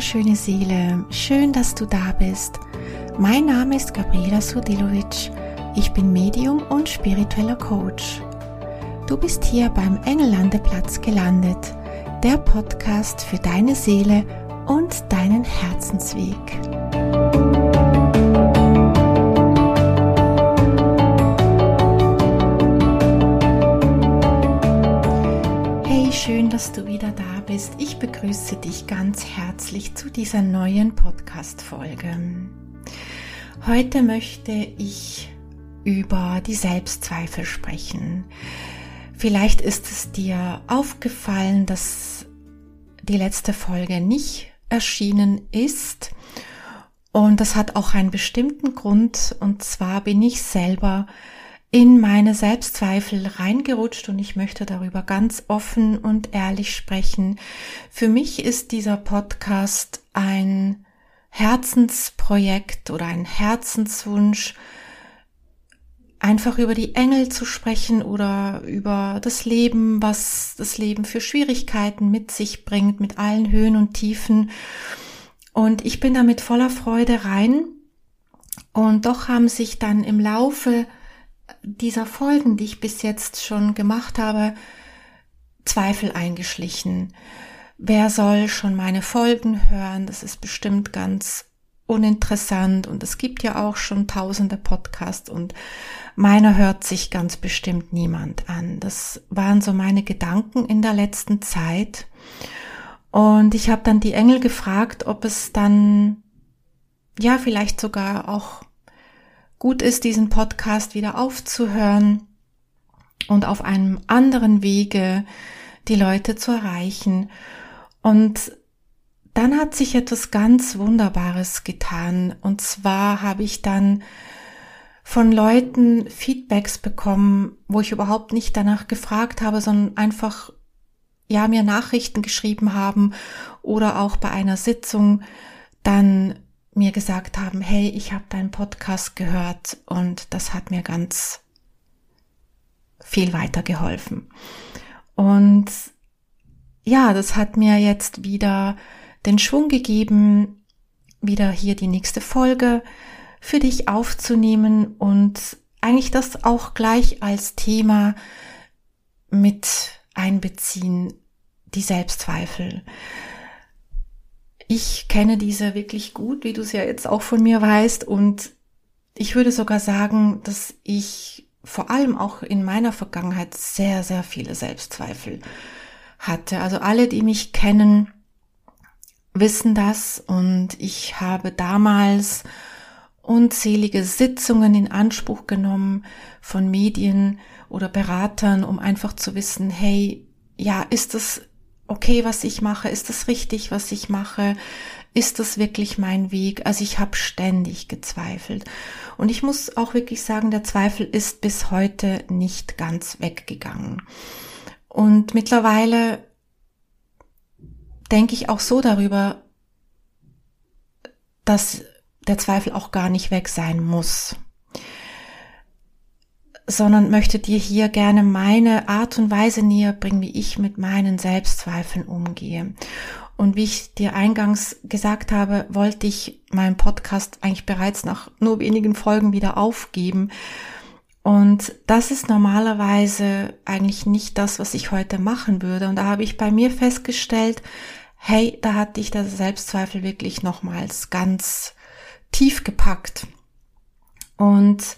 wunderschöne Seele, schön, dass du da bist. Mein Name ist Gabriela Sudilovic. Ich bin Medium und spiritueller Coach. Du bist hier beim Engellandeplatz gelandet, der Podcast für deine Seele und deinen Herzensweg. Hey, schön, dass du wieder da bist. Ich begrüße dich ganz herzlich zu dieser neuen Podcast-Folge. Heute möchte ich über die Selbstzweifel sprechen. Vielleicht ist es dir aufgefallen, dass die letzte Folge nicht erschienen ist. Und das hat auch einen bestimmten Grund. Und zwar bin ich selber in meine Selbstzweifel reingerutscht und ich möchte darüber ganz offen und ehrlich sprechen. Für mich ist dieser Podcast ein Herzensprojekt oder ein Herzenswunsch, einfach über die Engel zu sprechen oder über das Leben, was das Leben für Schwierigkeiten mit sich bringt, mit allen Höhen und Tiefen. Und ich bin damit voller Freude rein. Und doch haben sich dann im Laufe dieser Folgen, die ich bis jetzt schon gemacht habe, Zweifel eingeschlichen. Wer soll schon meine Folgen hören? Das ist bestimmt ganz uninteressant und es gibt ja auch schon tausende Podcasts und meiner hört sich ganz bestimmt niemand an. Das waren so meine Gedanken in der letzten Zeit. Und ich habe dann die Engel gefragt, ob es dann ja vielleicht sogar auch gut ist, diesen Podcast wieder aufzuhören und auf einem anderen Wege die Leute zu erreichen. Und dann hat sich etwas ganz Wunderbares getan. Und zwar habe ich dann von Leuten Feedbacks bekommen, wo ich überhaupt nicht danach gefragt habe, sondern einfach, ja, mir Nachrichten geschrieben haben oder auch bei einer Sitzung dann mir gesagt haben, hey, ich habe deinen Podcast gehört und das hat mir ganz viel weitergeholfen. Und ja, das hat mir jetzt wieder den Schwung gegeben, wieder hier die nächste Folge für dich aufzunehmen und eigentlich das auch gleich als Thema mit einbeziehen, die Selbstzweifel. Ich kenne diese wirklich gut, wie du es ja jetzt auch von mir weißt. Und ich würde sogar sagen, dass ich vor allem auch in meiner Vergangenheit sehr, sehr viele Selbstzweifel hatte. Also alle, die mich kennen, wissen das. Und ich habe damals unzählige Sitzungen in Anspruch genommen von Medien oder Beratern, um einfach zu wissen, hey, ja, ist das okay, was ich mache? Ist das richtig, was ich mache? Ist das wirklich mein Weg? Also ich habe ständig gezweifelt. Und ich muss auch wirklich sagen, der Zweifel ist bis heute nicht ganz weggegangen. Und mittlerweile denke ich auch so darüber, dass der Zweifel auch gar nicht weg sein muss sondern möchte dir hier gerne meine Art und Weise näher bringen, wie ich mit meinen Selbstzweifeln umgehe. Und wie ich dir eingangs gesagt habe, wollte ich meinen Podcast eigentlich bereits nach nur wenigen Folgen wieder aufgeben. Und das ist normalerweise eigentlich nicht das, was ich heute machen würde. Und da habe ich bei mir festgestellt, hey, da hatte ich das Selbstzweifel wirklich nochmals ganz tief gepackt. Und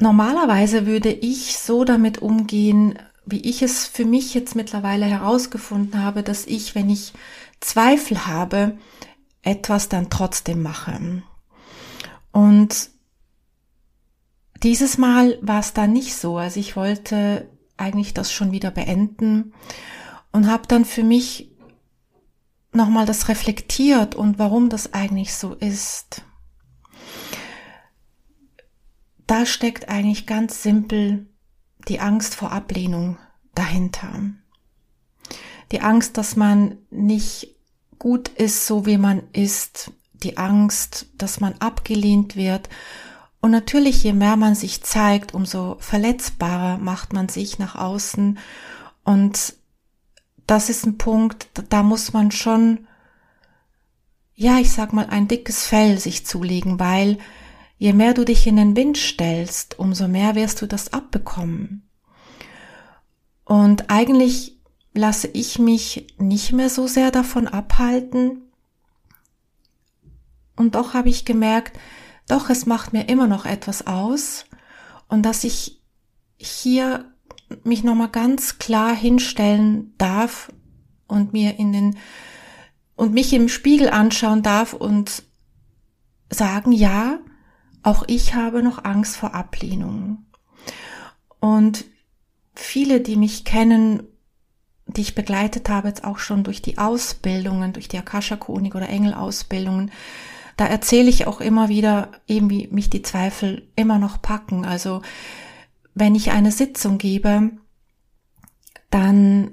Normalerweise würde ich so damit umgehen, wie ich es für mich jetzt mittlerweile herausgefunden habe, dass ich, wenn ich Zweifel habe, etwas dann trotzdem mache. Und dieses Mal war es dann nicht so. Also ich wollte eigentlich das schon wieder beenden und habe dann für mich nochmal das reflektiert und warum das eigentlich so ist da steckt eigentlich ganz simpel die Angst vor Ablehnung dahinter. Die Angst, dass man nicht gut ist, so wie man ist. Die Angst, dass man abgelehnt wird. Und natürlich, je mehr man sich zeigt, umso verletzbarer macht man sich nach außen. Und das ist ein Punkt, da muss man schon, ja, ich sag mal, ein dickes Fell sich zulegen, weil je mehr du dich in den Wind stellst, umso mehr wirst du das abbekommen. Und eigentlich lasse ich mich nicht mehr so sehr davon abhalten. Und doch habe ich gemerkt, doch, es macht mir immer noch etwas aus und dass ich hier mich nochmal ganz klar hinstellen darf und mir in den und mich im Spiegel anschauen darf und sagen, ja, auch ich habe noch Angst vor Ablehnung. Und viele, die mich kennen, die ich begleitet habe, jetzt auch schon durch die Ausbildungen, durch die Akasha-Chronik oder Engel-Ausbildungen, da erzähle ich auch immer wieder, eben wie mich die Zweifel immer noch packen. Also wenn ich eine Sitzung gebe, dann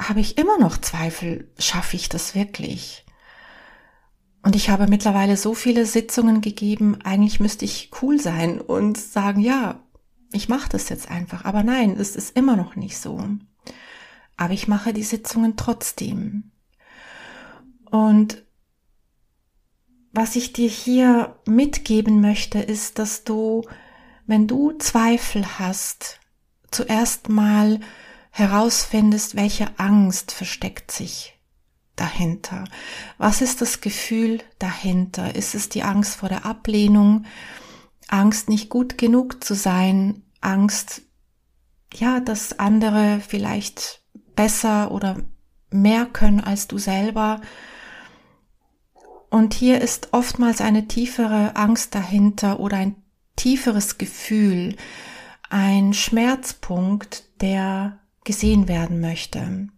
habe ich immer noch Zweifel, schaffe ich das wirklich? Und ich habe mittlerweile so viele Sitzungen gegeben, eigentlich müsste ich cool sein und sagen, ja, ich mache das jetzt einfach. Aber nein, es ist immer noch nicht so. Aber ich mache die Sitzungen trotzdem. Und was ich dir hier mitgeben möchte, ist, dass du, wenn du Zweifel hast, zuerst mal herausfindest, welche Angst versteckt sich dahinter. Was ist das Gefühl dahinter? Ist es die Angst vor der Ablehnung? Angst, nicht gut genug zu sein? Angst, ja, dass andere vielleicht besser oder mehr können als du selber. Und hier ist oftmals eine tiefere Angst dahinter oder ein tieferes Gefühl, ein Schmerzpunkt, der gesehen werden möchte.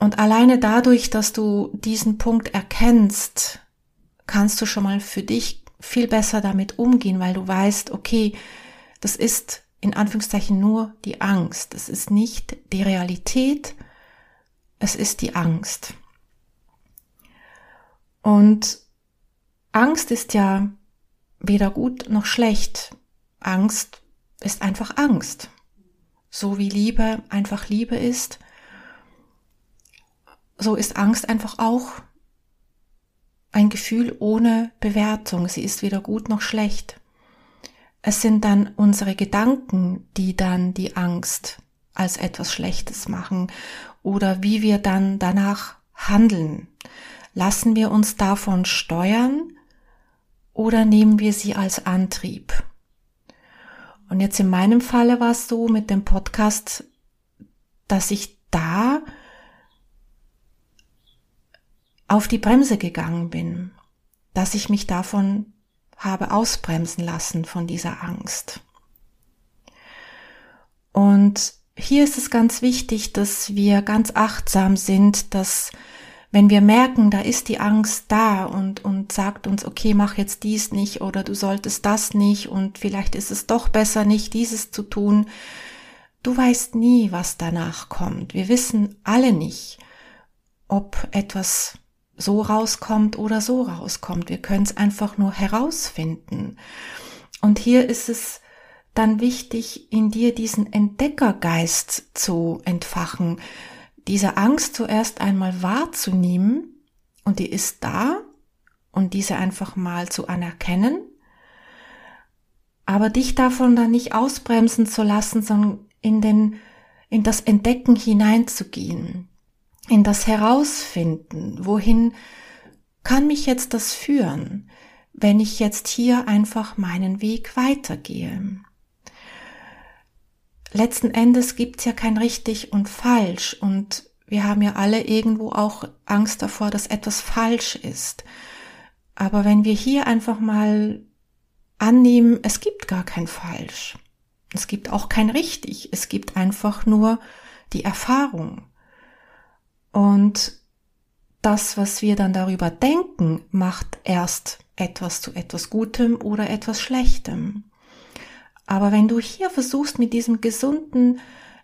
Und alleine dadurch, dass du diesen Punkt erkennst, kannst du schon mal für dich viel besser damit umgehen, weil du weißt, okay, das ist in Anführungszeichen nur die Angst. Es ist nicht die Realität, es ist die Angst. Und Angst ist ja weder gut noch schlecht. Angst ist einfach Angst. So wie Liebe einfach Liebe ist, so ist Angst einfach auch ein Gefühl ohne Bewertung. Sie ist weder gut noch schlecht. Es sind dann unsere Gedanken, die dann die Angst als etwas Schlechtes machen oder wie wir dann danach handeln. Lassen wir uns davon steuern oder nehmen wir sie als Antrieb? Und jetzt in meinem Falle war es so mit dem Podcast, dass ich da auf die Bremse gegangen bin, dass ich mich davon habe ausbremsen lassen von dieser Angst. Und hier ist es ganz wichtig, dass wir ganz achtsam sind, dass wenn wir merken, da ist die Angst da und, und sagt uns, okay, mach jetzt dies nicht oder du solltest das nicht und vielleicht ist es doch besser nicht, dieses zu tun. Du weißt nie, was danach kommt. Wir wissen alle nicht, ob etwas so rauskommt oder so rauskommt. Wir können es einfach nur herausfinden. Und hier ist es dann wichtig, in dir diesen Entdeckergeist zu entfachen, diese Angst zuerst einmal wahrzunehmen und die ist da und diese einfach mal zu anerkennen, aber dich davon dann nicht ausbremsen zu lassen, sondern in den, in das Entdecken hineinzugehen in das Herausfinden, wohin kann mich jetzt das führen, wenn ich jetzt hier einfach meinen Weg weitergehe. Letzten Endes gibt's ja kein richtig und falsch und wir haben ja alle irgendwo auch Angst davor, dass etwas falsch ist. Aber wenn wir hier einfach mal annehmen, es gibt gar kein falsch. Es gibt auch kein richtig. Es gibt einfach nur die Erfahrung. Und das, was wir dann darüber denken, macht erst etwas zu etwas Gutem oder etwas Schlechtem. Aber wenn du hier versuchst, mit diesem gesunden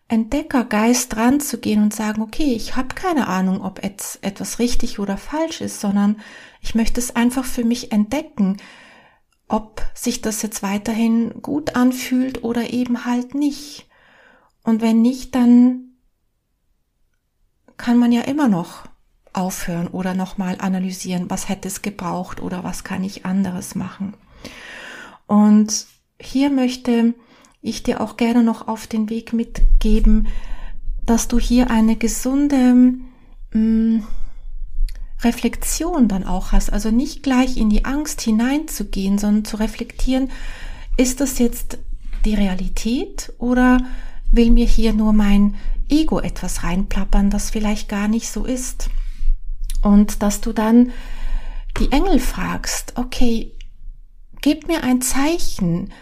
Entdeckergeist ranzugehen und sagen, okay, ich habe keine Ahnung, ob etwas richtig oder falsch ist, sondern ich möchte es einfach für mich entdecken, ob sich das jetzt weiterhin gut anfühlt oder eben halt nicht. Und wenn nicht, dann kann man ja immer noch aufhören oder nochmal analysieren, was hätte es gebraucht oder was kann ich anderes machen. Und hier möchte ich dir auch gerne noch auf den Weg mitgeben, dass du hier eine gesunde mh, mm, Reflexion dann auch hast. Also nicht gleich in die Angst hineinzugehen, sondern zu reflektieren, ist das jetzt die Realität oder will mir hier nur mein Ego etwas reinplappern, das vielleicht gar nicht so ist? Und dass du dann die Engel fragst, okay, gib mir ein Zeichen,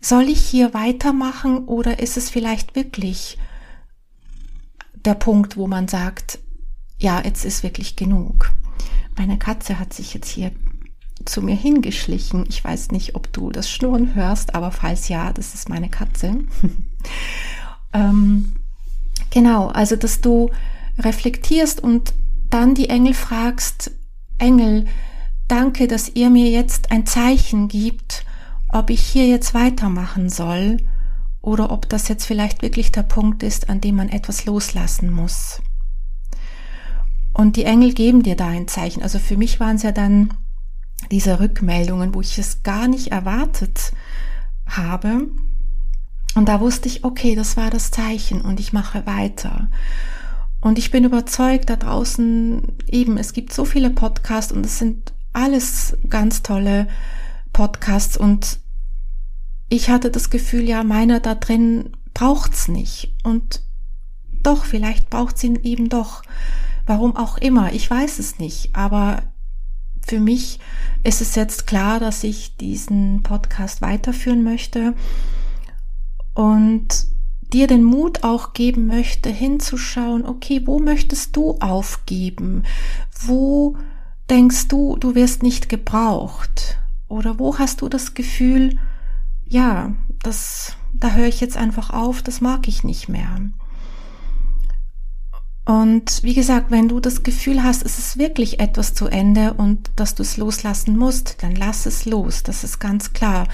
soll ich hier weitermachen oder ist es vielleicht wirklich der Punkt, wo man sagt, ja, jetzt ist wirklich genug. Meine Katze hat sich jetzt hier zu mir hingeschlichen. Ich weiß nicht, ob du das Schnurren hörst, aber falls ja, das ist meine Katze. Ähm, genau, also dass du reflektierst und dann die Engel fragst, Engel, danke, dass ihr mir jetzt ein Zeichen gibt, ob ich hier jetzt weitermachen soll oder ob das jetzt vielleicht wirklich der Punkt ist, an dem man etwas loslassen muss. Und die Engel geben dir da ein Zeichen. Also für mich waren es ja dann diese Rückmeldungen, wo ich es gar nicht erwartet habe. Und da wusste ich, okay, das war das Zeichen und ich mache weiter. Und ich bin überzeugt, da draußen eben, es gibt so viele Podcasts und es sind alles ganz tolle Podcasts und ich hatte das Gefühl, ja, meiner da drin braucht's nicht. Und doch, vielleicht braucht's ihn eben doch. Warum auch immer, ich weiß es nicht. Aber für mich ist es jetzt klar, dass ich diesen Podcast weiterführen möchte und dir den Mut auch geben möchte, hinzuschauen, okay, wo möchtest du aufgeben? Wo denkst du, du wirst nicht gebraucht? Oder wo hast du das Gefühl, ja, das, da höre ich jetzt einfach auf, das mag ich nicht mehr. Und wie gesagt, wenn du das Gefühl hast, es ist wirklich etwas zu Ende und dass du es loslassen musst, dann lass es los. Das ist ganz klar.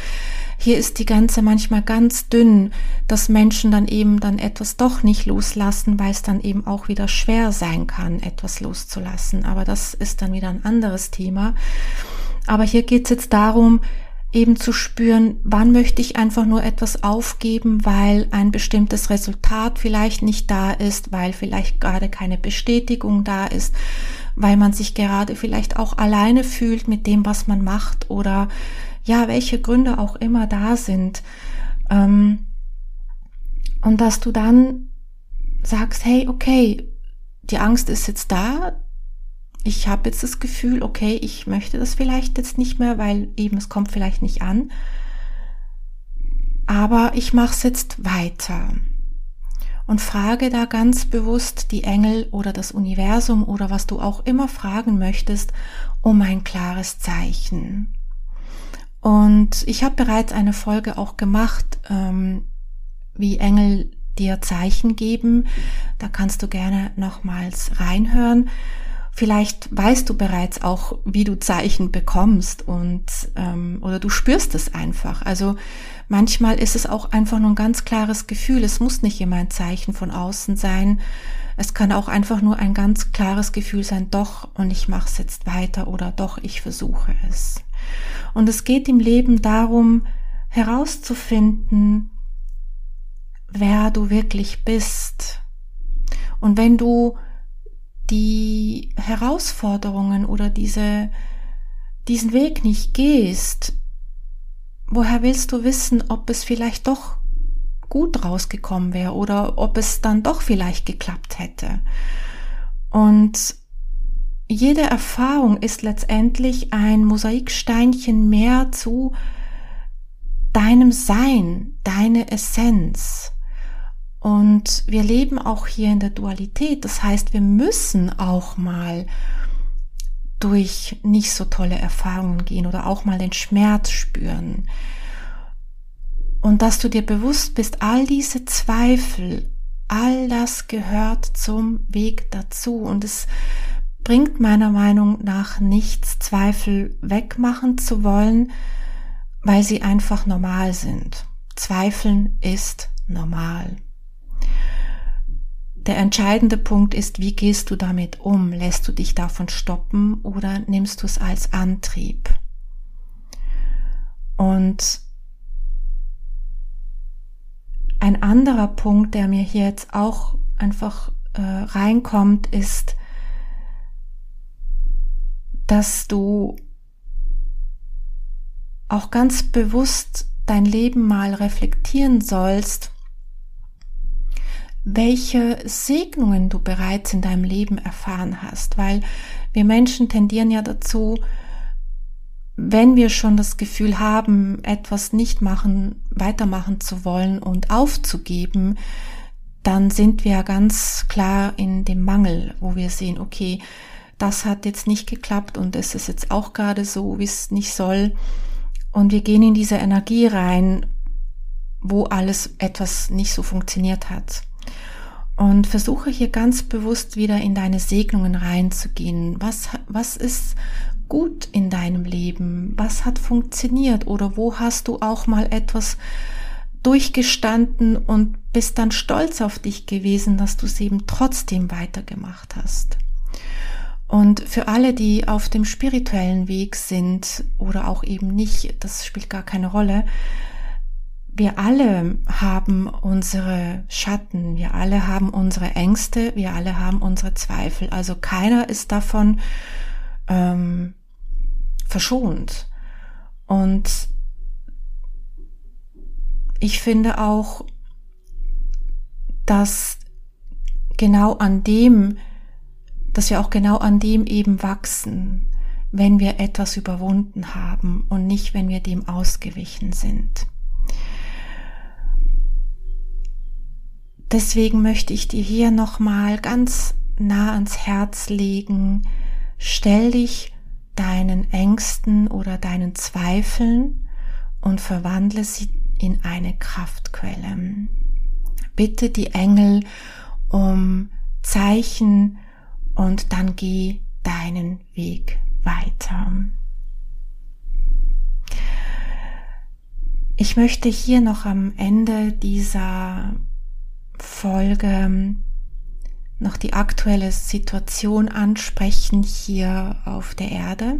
Hier ist die Grenze manchmal ganz dünn, dass Menschen dann eben dann etwas doch nicht loslassen, weil es dann eben auch wieder schwer sein kann, etwas loszulassen. Aber das ist dann wieder ein anderes Thema. Aber hier geht es jetzt darum, eben zu spüren, wann möchte ich einfach nur etwas aufgeben, weil ein bestimmtes Resultat vielleicht nicht da ist, weil vielleicht gerade keine Bestätigung da ist, weil man sich gerade vielleicht auch alleine fühlt mit dem, was man macht oder ja, welche Gründe auch immer da sind. Ähm, und dass du dann sagst, hey, okay, die Angst ist jetzt da, ich habe jetzt das Gefühl, okay, ich möchte das vielleicht jetzt nicht mehr, weil eben es kommt vielleicht nicht an. Aber ich mache es jetzt weiter und frage da ganz bewusst die Engel oder das Universum oder was du auch immer fragen möchtest um ein klares Zeichen. Und ich habe bereits eine Folge auch gemacht, ähm, wie Engel dir Zeichen geben. Da kannst du gerne nochmals reinhören. Vielleicht weißt du bereits auch, wie du Zeichen bekommst und ähm, oder du spürst es einfach. Also manchmal ist es auch einfach nur ein ganz klares Gefühl. Es muss nicht immer ein Zeichen von außen sein. Es kann auch einfach nur ein ganz klares Gefühl sein, doch und ich mache es jetzt weiter oder doch ich versuche es. Und es geht im Leben darum, herauszufinden, wer du wirklich bist. Und wenn du die Herausforderungen oder diese, diesen Weg nicht gehst, woher willst du wissen, ob es vielleicht doch gut rausgekommen wäre oder ob es dann doch vielleicht geklappt hätte? Und jede Erfahrung ist letztendlich ein Mosaiksteinchen mehr zu deinem Sein, deine Essenz. Und wir leben auch hier in der Dualität. Das heißt, wir müssen auch mal durch nicht so tolle Erfahrungen gehen oder auch mal den Schmerz spüren. Und dass du dir bewusst bist, all diese Zweifel, all das gehört zum Weg dazu. Und es bringt meiner Meinung nach nichts, Zweifel wegmachen zu wollen, weil sie einfach normal sind. Zweifeln ist normal. Der entscheidende Punkt ist, wie gehst du damit um? Lässt du dich davon stoppen oder nimmst du es als Antrieb? Und ein anderer Punkt, der mir hier jetzt auch einfach äh, reinkommt, ist, dass du auch ganz bewusst dein Leben mal reflektieren sollst welche Segnungen du bereits in deinem Leben erfahren hast, weil wir Menschen tendieren ja dazu, wenn wir schon das Gefühl haben, etwas nicht machen, weitermachen zu wollen und aufzugeben, dann sind wir ganz klar in dem Mangel, wo wir sehen, okay, das hat jetzt nicht geklappt und es ist jetzt auch gerade so, wie es nicht soll. Und wir gehen in diese Energie rein, wo alles etwas nicht so funktioniert hat. Und versuche hier ganz bewusst wieder in deine Segnungen reinzugehen. Was, was ist gut in deinem Leben? Was hat funktioniert? Oder wo hast du auch mal etwas durchgestanden und bist dann stolz auf dich gewesen, dass du es eben trotzdem weitergemacht hast? Und für alle, die auf dem spirituellen Weg sind oder auch eben nicht, das spielt gar keine Rolle, wir alle haben unsere Schatten, wir alle haben unsere Ängste, wir alle haben unsere Zweifel. Also keiner ist davon ähm, verschont. Und ich finde auch, dass genau an dem, dass wir auch genau an dem eben wachsen, wenn wir etwas überwunden haben und nicht, wenn wir dem ausgewichen sind. Deswegen möchte ich dir hier nochmal ganz nah ans Herz legen, stell dich deinen Ängsten oder deinen Zweifeln und verwandle sie in eine Kraftquelle. Bitte die Engel um Zeichen und dann geh deinen Weg weiter. Ich möchte hier noch am Ende dieser Folge noch die aktuelle Situation ansprechen hier auf der Erde.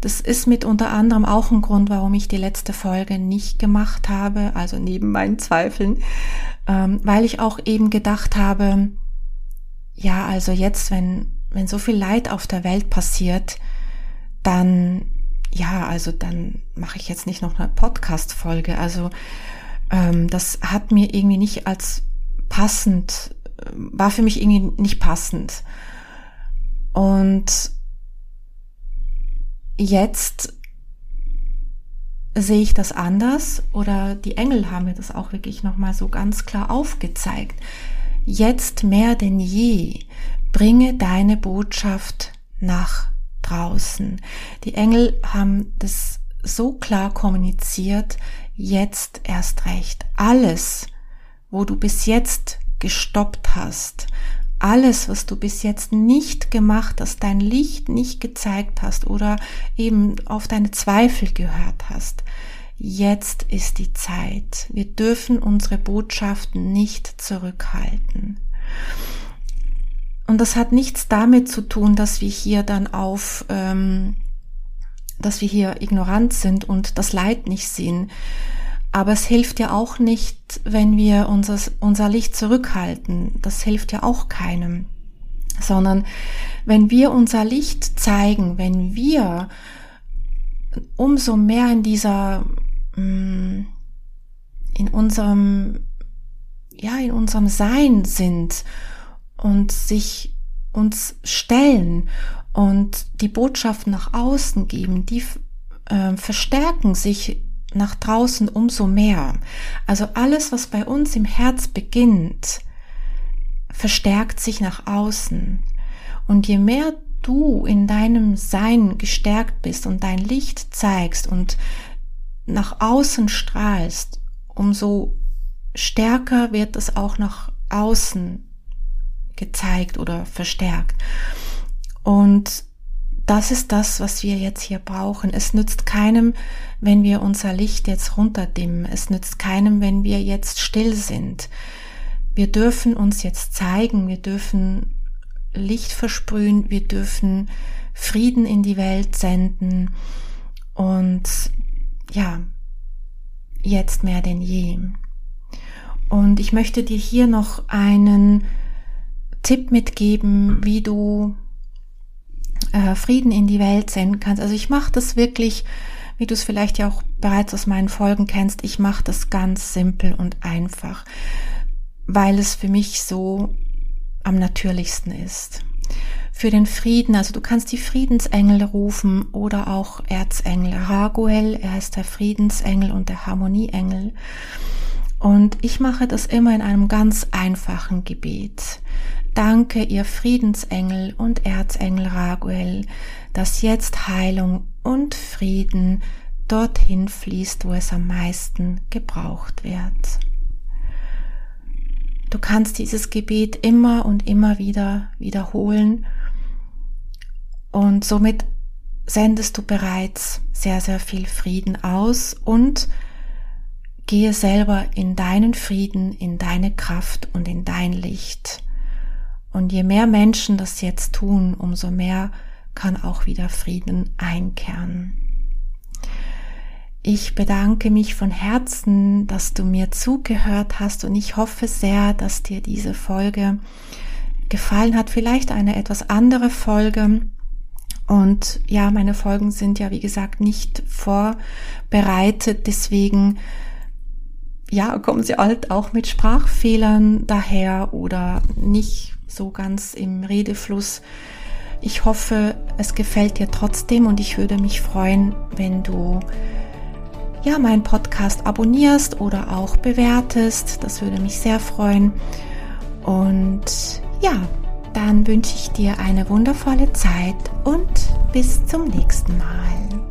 Das ist mit unter anderem auch ein Grund, warum ich die letzte Folge nicht gemacht habe, also neben meinen Zweifeln, ähm, weil ich auch eben gedacht habe, ja, also jetzt, wenn, wenn so viel Leid auf der Welt passiert, dann, ja, also dann mache ich jetzt nicht noch eine Podcast-Folge. Also ähm, das hat mir irgendwie nicht als passend, war für mich irgendwie nicht passend. Und jetzt sehe ich das anders oder die Engel haben mir das auch wirklich nochmal so ganz klar aufgezeigt. Jetzt mehr denn je bringe deine Botschaft nach draußen. Die Engel haben das so klar kommuniziert, jetzt erst recht. Alles, wo du bis jetzt gestoppt hast, alles, was du bis jetzt nicht gemacht hast, dein Licht nicht gezeigt hast oder eben auf deine Zweifel gehört hast, jetzt ist die Zeit. Wir dürfen unsere Botschaften nicht zurückhalten. Und das hat nichts damit zu tun, dass wir hier dann auf, ähm, dass wir hier ignorant sind und das Leid nicht sehen. Aber es hilft ja auch nicht, wenn wir unser, unser Licht zurückhalten. Das hilft ja auch keinem. Sondern wenn wir unser Licht zeigen, wenn wir umso mehr in dieser, mm, in unserem, ja, in unserem Sein sind und sich uns stellen und die Botschaften nach außen geben, die äh, verstärken sich nach draußen umso mehr. Also alles, was bei uns im Herz beginnt, verstärkt sich nach außen. Und je mehr du in deinem Sein gestärkt bist und dein Licht zeigst und nach außen strahlst, umso stärker wird es auch nach außen gezeigt oder verstärkt. Und das ist das, was wir jetzt hier brauchen. Es nützt keinem, wenn wir unser Licht jetzt runterdimmen. Es nützt keinem, wenn wir jetzt still sind. wir dürfen uns jetzt zeigen, wir dürfen Licht versprühen, wir dürfen Frieden in die Welt senden und ja, jetzt mehr denn je. Und ich möchte dir hier noch einen Tipp mitgeben, wie du äh, Frieden in die Welt senden kannst. Also ich mache das wirklich, wie du es vielleicht ja auch bereits aus meinen Folgen kennst, ich mache das ganz simpel und einfach, weil es für mich so am natürlichsten ist. Für den Frieden, also du kannst die Friedensengel rufen oder auch Erzengel. Raguel, er ist der Friedensengel und der Harmonieengel. Und ich mache das immer in einem ganz einfachen Gebet. Danke, ihr Friedensengel und Erzengel Raguel, dass jetzt Heilung und Frieden dorthin fließt, wo es am meisten gebraucht wird. Du kannst dieses Gebet immer und immer wieder wiederholen und somit sendest du bereits sehr, sehr viel Frieden aus und gehe selber in deinen Frieden, in deine Kraft und in dein Licht. Und je mehr Menschen das jetzt tun, umso mehr kann auch wieder Frieden einkehren. Ich bedanke mich von Herzen, dass du mir zugehört hast und ich hoffe sehr, dass dir diese Folge gefallen hat. Vielleicht eine etwas andere Folge. Und ja, meine Folgen sind ja, wie gesagt, nicht vorbereitet. Deswegen ja, kommen sie halt auch mit Sprachfehlern daher oder nicht so ganz im Redefluss. Ich hoffe, es gefällt dir trotzdem und ich würde mich freuen, wenn du ja meinen Podcast abonnierst oder auch bewertest. Das würde mich sehr freuen. Und ja, dann wünsche ich dir eine wundervolle Zeit und bis zum nächsten Mal.